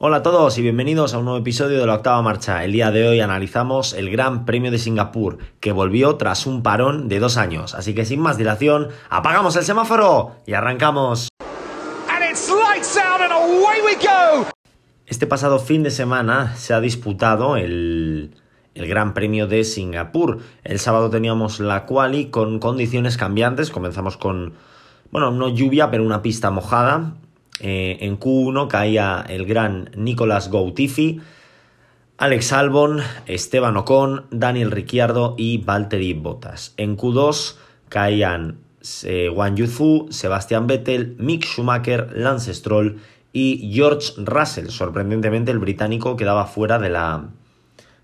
Hola a todos y bienvenidos a un nuevo episodio de la octava marcha. El día de hoy analizamos el Gran Premio de Singapur, que volvió tras un parón de dos años. Así que sin más dilación, apagamos el semáforo y arrancamos. Este pasado fin de semana se ha disputado el, el Gran Premio de Singapur. El sábado teníamos la quali con condiciones cambiantes. Comenzamos con, bueno, no lluvia, pero una pista mojada. Eh, en Q1 caía el gran Nicolas Goutifi, Alex Albon, Esteban Ocon, Daniel Ricciardo y Valtteri Bottas. En Q2 caían eh, Wang Yuzu, Sebastian Vettel, Mick Schumacher, Lance Stroll y George Russell. Sorprendentemente el británico quedaba fuera de la,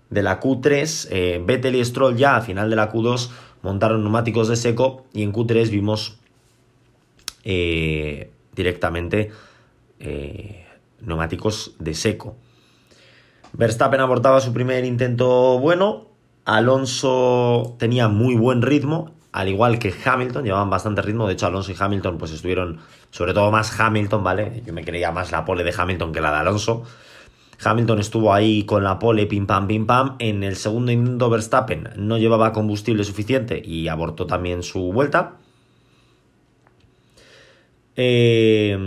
de la Q3. Eh, Vettel y Stroll ya a final de la Q2 montaron neumáticos de seco y en Q3 vimos directamente eh, neumáticos de seco. Verstappen abortaba su primer intento bueno, Alonso tenía muy buen ritmo, al igual que Hamilton, llevaban bastante ritmo, de hecho Alonso y Hamilton pues estuvieron, sobre todo más Hamilton, ¿vale? Yo me creía más la pole de Hamilton que la de Alonso. Hamilton estuvo ahí con la pole, pim pam, pim pam. En el segundo intento Verstappen no llevaba combustible suficiente y abortó también su vuelta. Eh,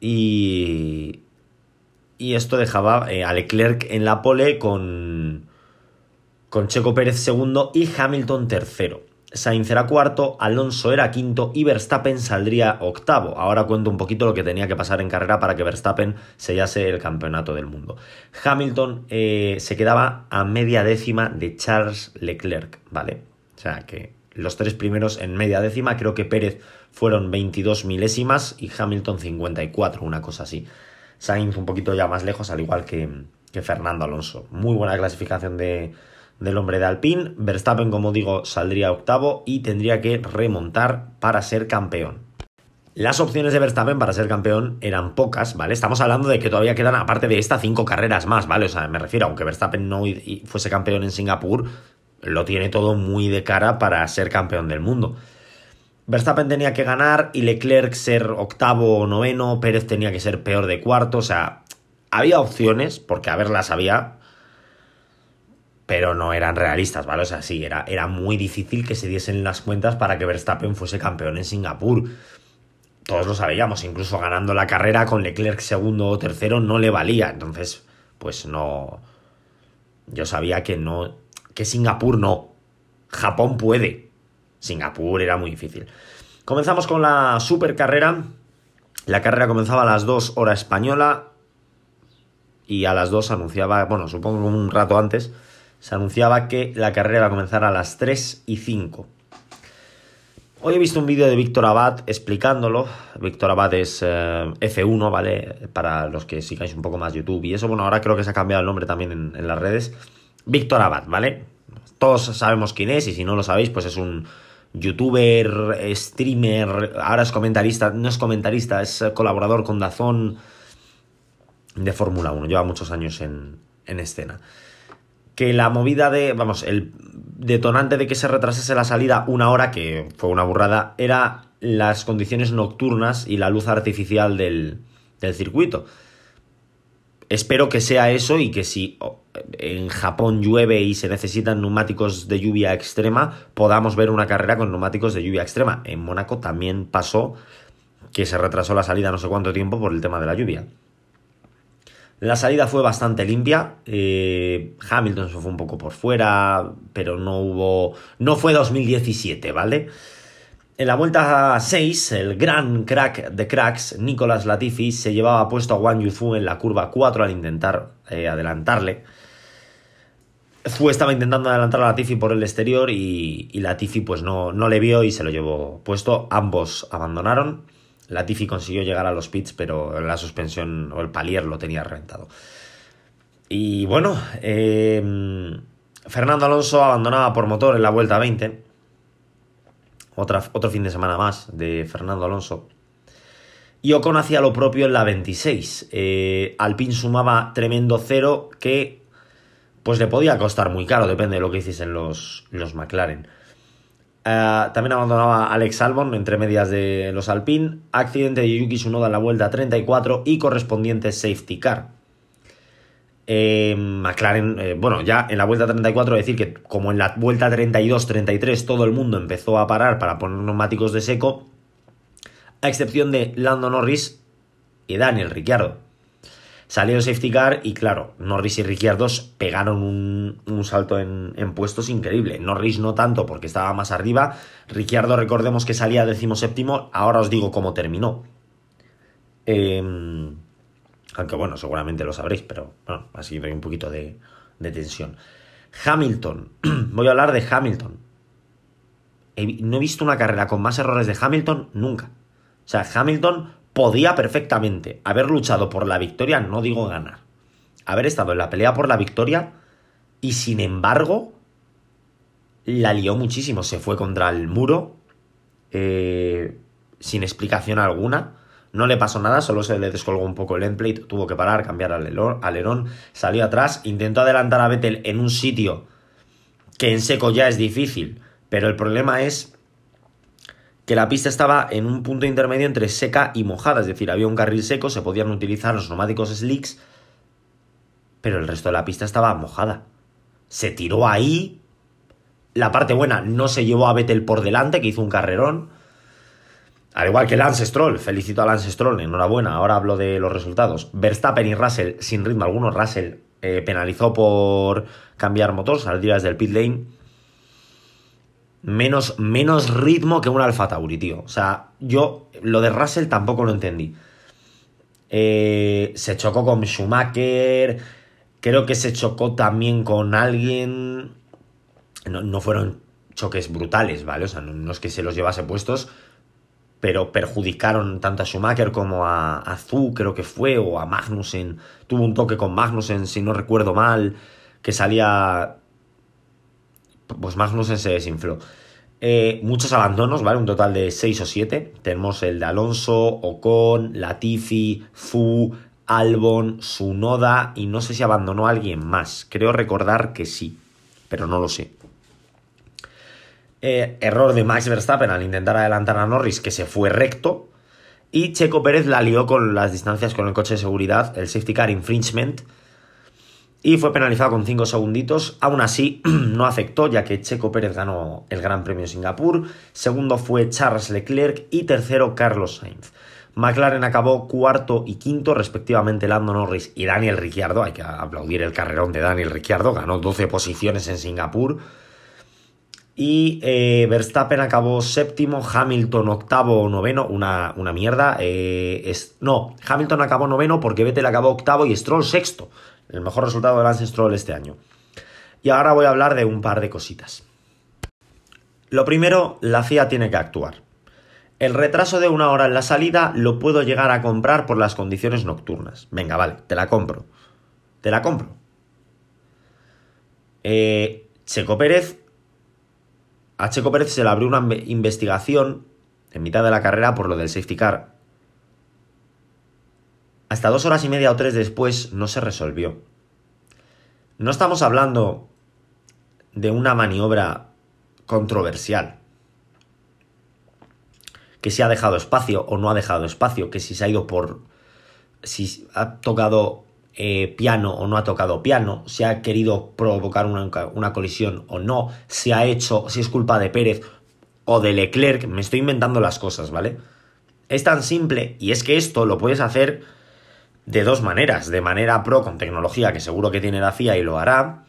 y, y esto dejaba eh, a Leclerc en la pole con, con Checo Pérez segundo y Hamilton tercero. Sainz era cuarto, Alonso era quinto y Verstappen saldría octavo. Ahora cuento un poquito lo que tenía que pasar en carrera para que Verstappen sellase el campeonato del mundo. Hamilton eh, se quedaba a media décima de Charles Leclerc, ¿vale? O sea que los tres primeros en media décima, creo que Pérez fueron 22 milésimas y Hamilton 54, una cosa así. Sainz un poquito ya más lejos, al igual que, que Fernando Alonso. Muy buena clasificación de, del hombre de Alpine. Verstappen, como digo, saldría octavo y tendría que remontar para ser campeón. Las opciones de Verstappen para ser campeón eran pocas, ¿vale? Estamos hablando de que todavía quedan, aparte de esta, cinco carreras más, ¿vale? O sea, me refiero, aunque Verstappen no fuese campeón en Singapur, lo tiene todo muy de cara para ser campeón del mundo. Verstappen tenía que ganar y Leclerc ser octavo o noveno, Pérez tenía que ser peor de cuarto, o sea, había opciones, porque a verlas había, pero no eran realistas, ¿vale? O sea, sí, era, era muy difícil que se diesen las cuentas para que Verstappen fuese campeón en Singapur. Todos lo sabíamos, incluso ganando la carrera con Leclerc segundo o tercero no le valía, entonces, pues no... Yo sabía que no, que Singapur no. Japón puede. Singapur era muy difícil. Comenzamos con la super carrera. La carrera comenzaba a las 2 hora española y a las 2 anunciaba, bueno, supongo un rato antes, se anunciaba que la carrera iba a comenzar a las 3 y 5. Hoy he visto un vídeo de Víctor Abad explicándolo. Víctor Abad es eh, F1, ¿vale? Para los que sigáis un poco más YouTube y eso. Bueno, ahora creo que se ha cambiado el nombre también en las redes. Víctor Abad, ¿vale? Todos sabemos quién es y si no lo sabéis, pues es un youtuber, streamer, ahora es comentarista, no es comentarista, es colaborador con Dazón de Fórmula 1, lleva muchos años en, en escena. Que la movida de, vamos, el detonante de que se retrasase la salida una hora, que fue una burrada, era las condiciones nocturnas y la luz artificial del, del circuito. Espero que sea eso y que si en Japón llueve y se necesitan neumáticos de lluvia extrema, podamos ver una carrera con neumáticos de lluvia extrema. En Mónaco también pasó que se retrasó la salida no sé cuánto tiempo por el tema de la lluvia. La salida fue bastante limpia. Eh, Hamilton se fue un poco por fuera, pero no hubo. No fue 2017, ¿vale? En la vuelta 6, el gran crack de cracks, Nicolas Latifi, se llevaba puesto a Wang Yufu en la curva 4 al intentar eh, adelantarle. Fu estaba intentando adelantar a Latifi por el exterior y, y Latifi pues no, no le vio y se lo llevó puesto. Ambos abandonaron. Latifi consiguió llegar a los pits, pero la suspensión o el palier lo tenía reventado. Y bueno, eh, Fernando Alonso abandonaba por motor en la vuelta 20 otro fin de semana más de Fernando Alonso. Y Ocon hacía lo propio en la 26. Eh, Alpine sumaba tremendo cero que pues le podía costar muy caro, depende de lo que hiciesen los, los McLaren. Eh, también abandonaba Alex Albon entre medias de los Alpine. Accidente de Yuki Tsunoda en la vuelta 34 y correspondiente safety car. Eh, McLaren, eh, bueno, ya en la vuelta 34, decir que como en la vuelta 32-33 todo el mundo empezó a parar para poner neumáticos de seco, a excepción de Lando Norris y Daniel Ricciardo. Salió el safety car y claro, Norris y Ricciardo pegaron un, salto en, puestos increíble. Norris no tanto porque estaba más arriba. Ricciardo recordemos que salía séptimo. ahora os digo cómo terminó. Em, aunque bueno, seguramente lo sabréis, pero bueno, así hay un poquito de tensión. Hamilton, voy a hablar de Hamilton. no he visto una carrera con más errores de Hamilton nunca. O sea, Hamilton podía perfectamente haber luchado por la victoria, no digo ganar, haber estado en la pelea por la victoria y sin embargo la lió muchísimo, se fue contra el muro eh, sin explicación alguna. No le pasó nada, solo se le descolgó un poco el endplate, tuvo que parar, cambiar alerón, salió atrás, intentó adelantar a Vettel en un sitio que en seco ya es difícil, pero el problema es que la pista estaba en un punto intermedio entre seca y mojada, es decir, había un carril seco, se podían utilizar los neumáticos slicks, pero el resto de la pista estaba mojada. Se tiró ahí, la parte buena no se llevó a Vettel por delante, que hizo un carrerón, al igual que Lance Stroll, felicito a Lance Stroll, enhorabuena, ahora hablo de los resultados. Verstappen y Russell sin ritmo alguno, Russell eh, penalizó por cambiar motor, salir desde el pit lane menos, menos ritmo que un Alfa Tauri, tío. O sea, yo lo de Russell tampoco lo entendí. Eh, se chocó con Schumacher, creo que se chocó también con alguien. No, fueron choques brutales, ¿vale? O sea, no, es que se los llevase puestos, pero perjudicaron tanto a Schumacher como a, a Zu, creo que fue, o a Magnussen. Tuvo un toque con Magnussen, si no recuerdo mal, que salía pues Magnussen se desinfló. Eh, muchos abandonos, ¿vale? Un total de 6 o 7. Tenemos el de Alonso, Ocon, Latifi, Fu, Albon, Sunoda y no sé si abandonó a alguien más. Creo recordar que sí, pero no lo sé. Eh, error de Max Verstappen al intentar adelantar a Norris que se fue recto. Y Checo Pérez la lió con las distancias con el coche de seguridad, el safety car infringement y fue penalizado con 5 segunditos. Aún así, no afectó, ya que Checo Pérez ganó el Gran Premio de Singapur. Segundo fue Charles Leclerc y tercero Carlos Sainz. McLaren acabó cuarto y quinto, respectivamente Lando Norris y Daniel Ricciardo. Hay que aplaudir el carrerón de Daniel Ricciardo, ganó 12 posiciones en Singapur. Y eh, Verstappen acabó séptimo, Hamilton octavo o noveno, una, una mierda. Eh, es, no, Hamilton acabó noveno porque Vettel acabó octavo y Stroll sexto. El mejor resultado de Lance Stroll este año. Y ahora voy a hablar de un par de cositas. Lo primero, la FIA tiene que actuar. El retraso de una hora en la salida lo puedo llegar a comprar por las condiciones nocturnas. Venga, vale, te la compro. Te la compro. Eh, Checo Pérez. A Checo Pérez se le abrió una investigación en mitad de la carrera por lo del safety car hasta dos horas y media o tres después no se resolvió. No estamos hablando de una maniobra controversial. Que si ha dejado espacio o no ha dejado espacio, que si se ha ido por... si ha tocado eh, piano o no ha tocado piano, si ha querido provocar una, una colisión o no, si ha hecho, si es culpa de Pérez o de Leclerc, me estoy inventando las cosas, ¿vale? Es tan simple y es que esto lo puedes hacer de dos maneras. De manera pro con tecnología, que seguro que tiene la FIA y lo hará.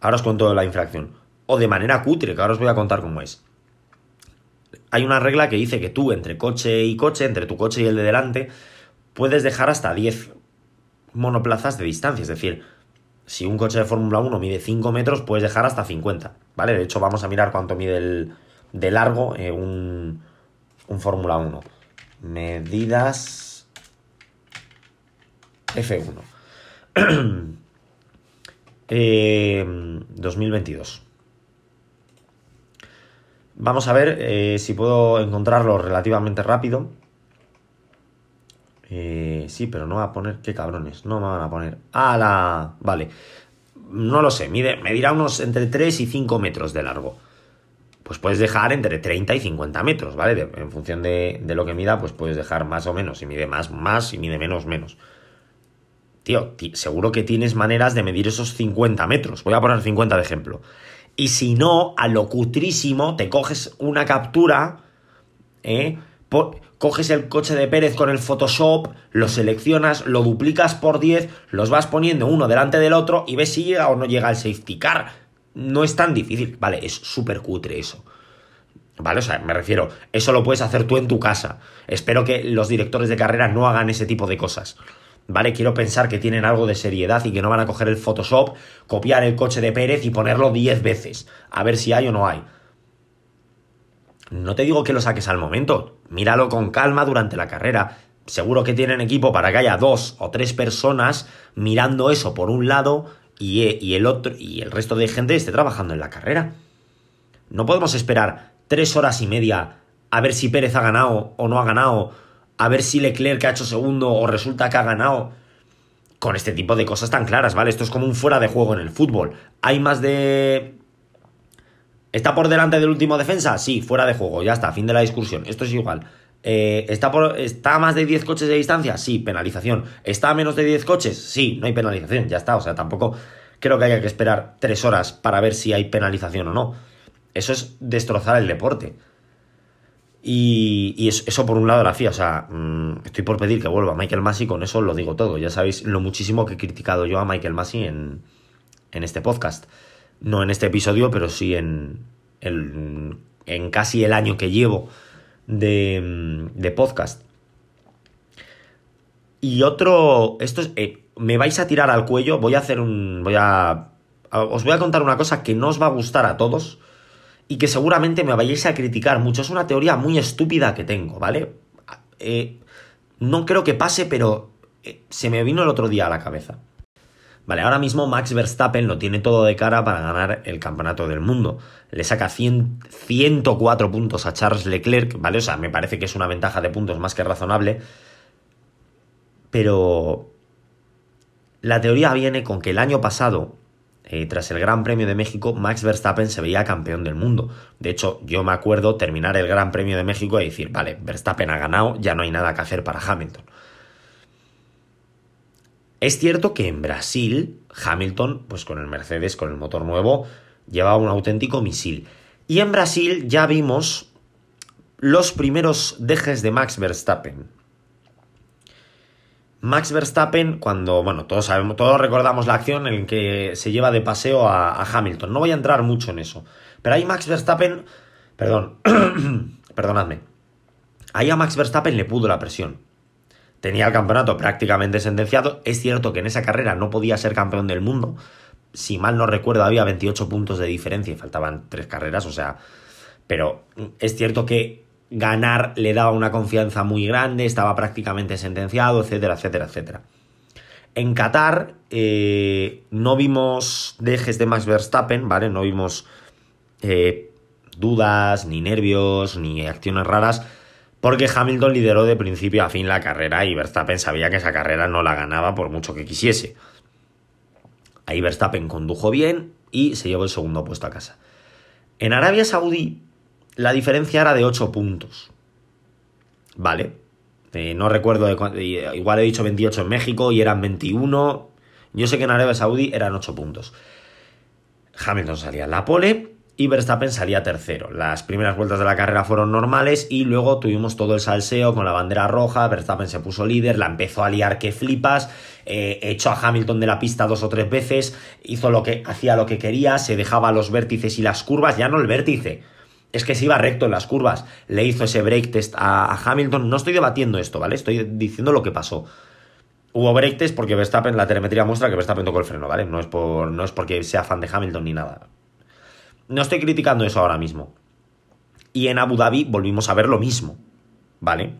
Ahora os cuento la infracción. O de manera cutre, que ahora os voy a contar cómo es. Hay una regla que dice que tú, entre coche y coche, entre tu coche y el de delante, puedes dejar hasta 10 monoplazas de distancia. Es decir, si un coche de Fórmula 1 mide 5 metros, puedes dejar hasta 50. ¿Vale? De hecho, vamos a mirar cuánto mide el, de largo eh, un, un Fórmula 1. Medidas F1. 2022. Eh, Vamos a ver eh, si puedo encontrarlo relativamente rápido. Eh, sí, pero no va a poner. Qué cabrones. No me van a poner. ¡Ah, la! Vale. No lo sé. Mide, me dirá unos entre 3 y 5 metros de largo. pues puedes dejar entre 30 y 50 metros, ¿vale? en función de, de, lo que mida, pues puedes dejar más o menos. Si mide más, más, si mide menos, menos. Tío, seguro que tienes maneras de medir esos 50 metros. Voy a poner 50 de ejemplo. Y si no, a lo cutrísimo, te coges una captura, ¿eh? coges el coche de Pérez con el Photoshop, lo seleccionas, lo duplicas por 10, los vas poniendo uno delante del otro y ves si llega o no llega el safety car. No es tan difícil, vale, es súper cutre eso. ¿Vale? O sea, me refiero, eso lo puedes hacer tú en tu casa. Espero que los directores de carrera no hagan ese tipo de cosas. ¿Vale? Quiero pensar que tienen algo de seriedad y que no van a coger el Photoshop, copiar el coche de Pérez y ponerlo 10 veces. A ver si hay o no hay. No te digo que lo saques al momento, míralo con calma durante la carrera. Seguro que tienen equipo para que haya dos o tres personas mirando eso por un lado y, y el otro y el resto de gente esté trabajando en la carrera. No podemos esperar tres horas y media a ver si Pérez ha ganado o no ha ganado, a ver si Leclerc ha hecho segundo o resulta que ha ganado. Con este tipo de cosas tan claras, ¿vale? Esto es como un fuera de juego en el fútbol. Hay más de ¿Está por delante del último defensa? Sí, fuera de juego, ya está, fin de la discusión. Esto es igual. Eh, ¿está, por, ¿Está a más de 10 coches de distancia? Sí, penalización. ¿Está a menos de 10 coches? Sí, no hay penalización, ya está. O sea, tampoco creo que haya que esperar 3 horas para ver si hay penalización o no. Eso es destrozar el deporte. Y, eso, por un lado la FIA, o sea, mm, estoy por pedir que vuelva Michael Massey, con eso lo digo todo. Ya sabéis lo muchísimo que he criticado yo a Michael Massey en, en este podcast no en este episodio, pero sí en, en casi el año que llevo de, de podcast. Y otro, esto es, eh, me vais a tirar al cuello, voy a hacer un, voy a, os voy a contar una cosa que no os va a gustar a todos y que seguramente me vayáis a criticar mucho. Es una teoría muy estúpida que tengo, ¿vale? Eh, no creo que pase, pero eh, se me vino el otro día a la cabeza. Vale, ahora mismo Max Verstappen lo tiene todo de cara para ganar el campeonato del mundo. Le saca 104 puntos a Charles Leclerc, ¿vale? O sea, me parece que es una ventaja de puntos más que razonable. Pero la teoría viene con que el año pasado, eh, tras el Gran Premio de México, Max Verstappen se veía campeón del mundo. De hecho, yo me acuerdo terminar el Gran Premio de México y decir, vale, Verstappen ha ganado, ya no hay nada que hacer para Hamilton. Es cierto que en Brasil, Hamilton, pues con el Mercedes, con el motor nuevo, llevaba un auténtico misil. Y en Brasil ya vimos los primeros dejes de Max Verstappen. Max Verstappen, cuando, bueno, todos sabemos, todos recordamos la acción en que se lleva de paseo a, Hamilton. No voy a entrar mucho en eso. Pero ahí Max Verstappen, perdón, perdonadme. Ahí a Max Verstappen le pudo la presión tenía el campeonato prácticamente sentenciado. Es cierto que en esa carrera no podía ser campeón del mundo. Si mal no recuerdo, había 28 puntos de diferencia y faltaban tres carreras, o sea. Pero es cierto que ganar le daba una confianza muy grande, estaba prácticamente sentenciado, etcétera, etcétera, etcétera. En Qatar eh, no vimos dejes de Max Verstappen, ¿vale? No vimos eh, dudas, ni nervios, ni acciones raras porque Hamilton lideró de principio a fin la carrera y Verstappen sabía que esa carrera no la ganaba por mucho que quisiese. Ahí Verstappen condujo bien y se llevó el segundo puesto a casa. En Arabia Saudí la diferencia era de 8 puntos. ¿Vale? Eh, no recuerdo, de igual he dicho 28 en México y eran 21. Yo sé que en Arabia Saudí eran 8 puntos. Hamilton salía en la pole y Verstappen salía tercero. Las primeras vueltas de la carrera fueron normales y luego tuvimos todo el salseo con la bandera roja, Verstappen se puso líder, la empezó a liar que flipas, eh, echó a Hamilton de la pista dos o tres veces, hizo lo que hacía lo que quería, se dejaba los vértices y las curvas, ya no el vértice. Es que se iba recto en las curvas. Le hizo ese break test a, Hamilton. No estoy debatiendo esto, ¿vale? Estoy diciendo lo que pasó. Hubo break test porque Verstappen, la telemetría muestra que Verstappen tocó el freno, ¿vale? No es, por, no es porque sea fan de Hamilton ni nada. No estoy criticando eso ahora mismo. Y en Abu Dhabi volvimos a ver lo mismo, ¿vale?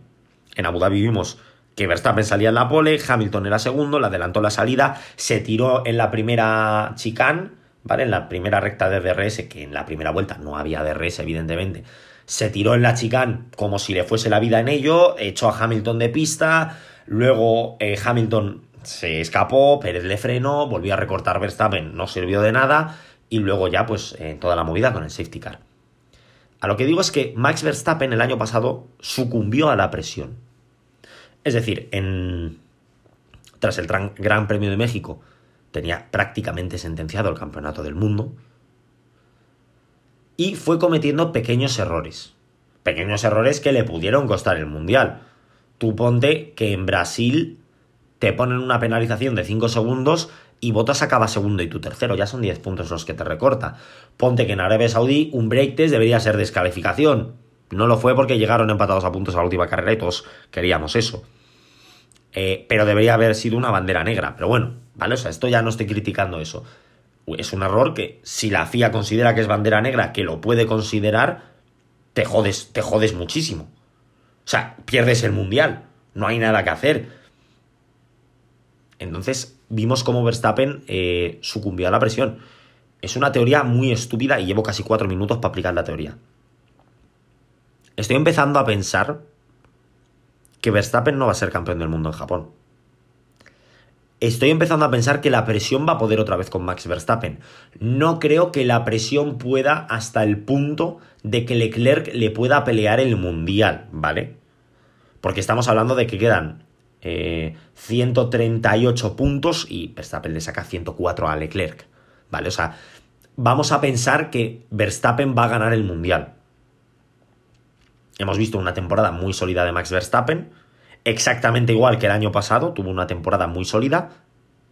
En Abu Dhabi vimos que Verstappen salía en la pole, Hamilton era segundo, le adelantó la salida, se tiró en la primera chicane, En la primera recta de DRS, que en la primera vuelta no había DRS, evidentemente. Se tiró en la chicane como si le fuese la vida en ello, echó a Hamilton de pista, luego eh, Hamilton se escapó, Pérez le frenó, volvió a recortar Verstappen, no sirvió de nada, y luego ya pues en toda la movida con el safety car. A lo que digo es que Max Verstappen el año pasado sucumbió a la presión. Es decir, en... tras el Gran Premio de México tenía prácticamente sentenciado el campeonato del mundo y fue cometiendo pequeños errores. Pequeños errores que le pudieron costar el Mundial. Tú ponte que en Brasil te ponen una penalización de 5 segundos y Botas acaba segundo y tu tercero, ya son 10 puntos los que te recorta. Ponte que en Arabia Saudí un break test debería ser descalificación. No lo fue porque llegaron empatados a puntos a la última carrera y todos queríamos eso. Eh, pero debería haber sido una bandera negra. Pero bueno, ¿vale? O sea, esto ya no estoy criticando eso. Es un error que si la FIA considera que es bandera negra, que lo puede considerar, te jodes, te jodes muchísimo. O sea, pierdes el mundial. No hay nada que hacer. Entonces vimos cómo Verstappen eh, sucumbió a la presión. Es una teoría muy estúpida y llevo casi cuatro minutos para aplicar la teoría. Estoy empezando a pensar que Verstappen no va a ser campeón del mundo en Japón. Estoy empezando a pensar que la presión va a poder otra vez con Max Verstappen. No creo que la presión pueda hasta el punto de que Leclerc le pueda pelear el mundial, ¿vale? Porque estamos hablando de que quedan 138 eh, puntos y Verstappen le saca 104 a Leclerc, ¿vale? O sea, vamos a pensar que Verstappen va a ganar el mundial. Hemos visto una temporada muy sólida de Max Verstappen, exactamente igual que el año pasado, tuvo una temporada muy sólida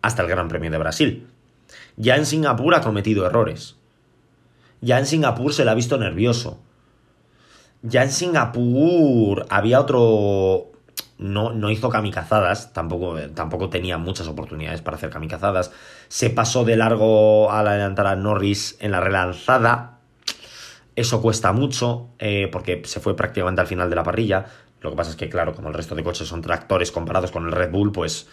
hasta el Gran Premio de Brasil. Ya en Singapur ha cometido errores. Ya en Singapur se le ha visto nervioso. Ya en Singapur había otro... No, no hizo kamikazadas, tampoco, tampoco tenía muchas oportunidades para hacer kamikazadas. Se pasó de largo al adelantar a Norris en la relanzada, eso cuesta mucho eh, porque se fue prácticamente al final de la parrilla. Lo que pasa es que, claro, como el resto de coches son tractores comparados con el Red Bull, pues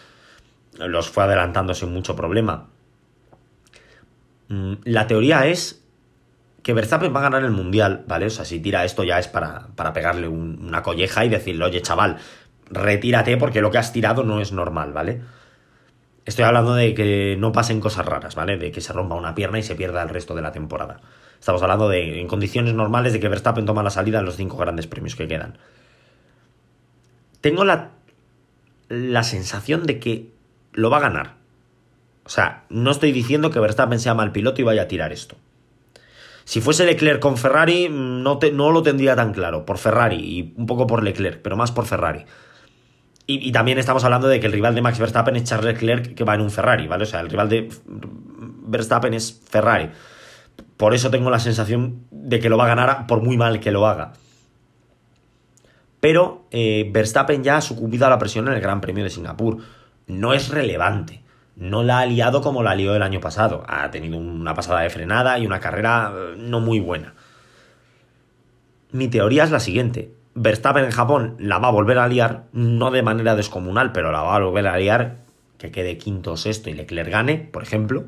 los fue adelantando sin mucho problema. Mm, la teoría es que Verstappen va a ganar el Mundial, ¿vale? O sea, si tira esto ya es para, para pegarle una colleja y decirle, oye, chaval, retírate porque lo que has tirado no es normal, ¿vale? Estoy hablando de que no pasen cosas raras, ¿vale? De que se rompa una pierna y se pierda el resto de la temporada. Estamos hablando de, en condiciones normales, de que Verstappen toma la salida en los cinco grandes premios que quedan. Tengo la, la sensación de que lo va a ganar. O sea, no estoy diciendo que Verstappen sea mal piloto y vaya a tirar esto. Si fuese Leclerc con Ferrari, no, no lo tendría tan claro. Por Ferrari y un poco por Leclerc, pero más por Ferrari. Y, y, también estamos hablando de que el rival de Max Verstappen es Charles Leclerc que va en un Ferrari, ¿vale? O sea, el rival de Verstappen es Ferrari. Por eso tengo la sensación de que lo va a ganar por muy mal que lo haga. Pero eh, Verstappen ya ha sucumbido a la presión en el Gran Premio de Singapur. No es relevante. No la ha liado como la lió el año pasado. Ha tenido una pasada de frenada y una carrera eh, no muy buena. Mi teoría es la siguiente. Verstappen en Japón la va a volver a liar, no de manera descomunal, pero la va a volver a liar, que quede quinto o sexto y Leclerc gane, por ejemplo.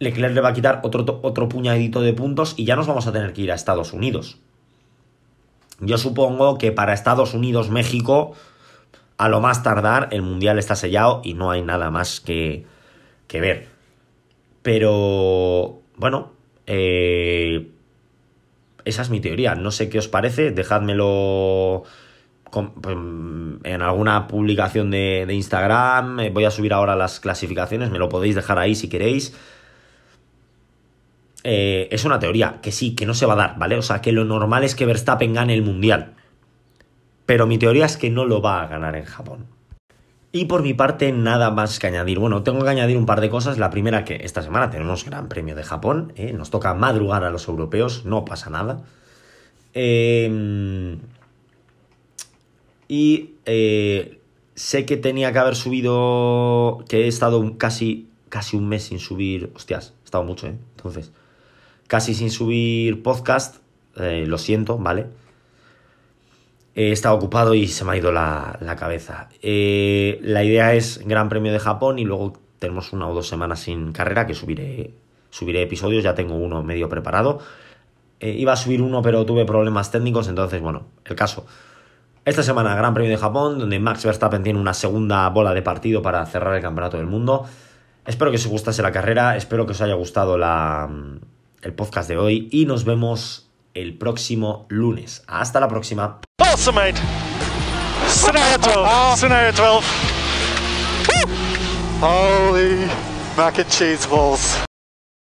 Leclerc le va a quitar otro, otro puñadito de puntos y ya nos vamos a tener que ir a Estados Unidos. Yo supongo que para Estados Unidos, México, a lo más tardar, el Mundial está sellado y no hay nada más que, que ver. Pero, bueno, eh, esa es mi teoría. No sé qué os parece, dejádmelo pues, en alguna publicación de, de Instagram. Voy a subir ahora las clasificaciones, me lo podéis dejar ahí si queréis. Eh, es una teoría, que sí, que no se va a dar, ¿vale? O sea, que lo normal es que Verstappen gane el Mundial. Pero mi teoría es que no lo va a ganar en Japón. Y por mi parte, nada más que añadir. Bueno, tengo que añadir un par de cosas. La primera, que esta semana tenemos Gran Premio de Japón. ¿eh? Nos toca madrugar a los europeos, no pasa nada. Em, y eh, sé que tenía que haber subido. que he estado casi, casi un mes sin subir. Hostias, he estado mucho, ¿eh? Entonces casi sin subir podcast, eh, lo siento, ¿vale? He estado ocupado y se me ha ido la, cabeza. Eh, la idea es Gran Premio de Japón y luego tenemos una o dos semanas sin carrera que subiré, subiré episodios, ya tengo uno medio preparado. Eh, iba a subir uno pero tuve problemas técnicos, entonces bueno, el caso. Esta semana Gran Premio de Japón, donde Max Verstappen tiene una segunda bola de partido para cerrar el Campeonato del Mundo. Espero que os gustase la carrera, espero que os haya gustado la, el podcast de hoy y nos vemos el próximo lunes. Hasta la próxima. Awesome. Scenario 12. Scenario 12. Holy mac and cheese balls.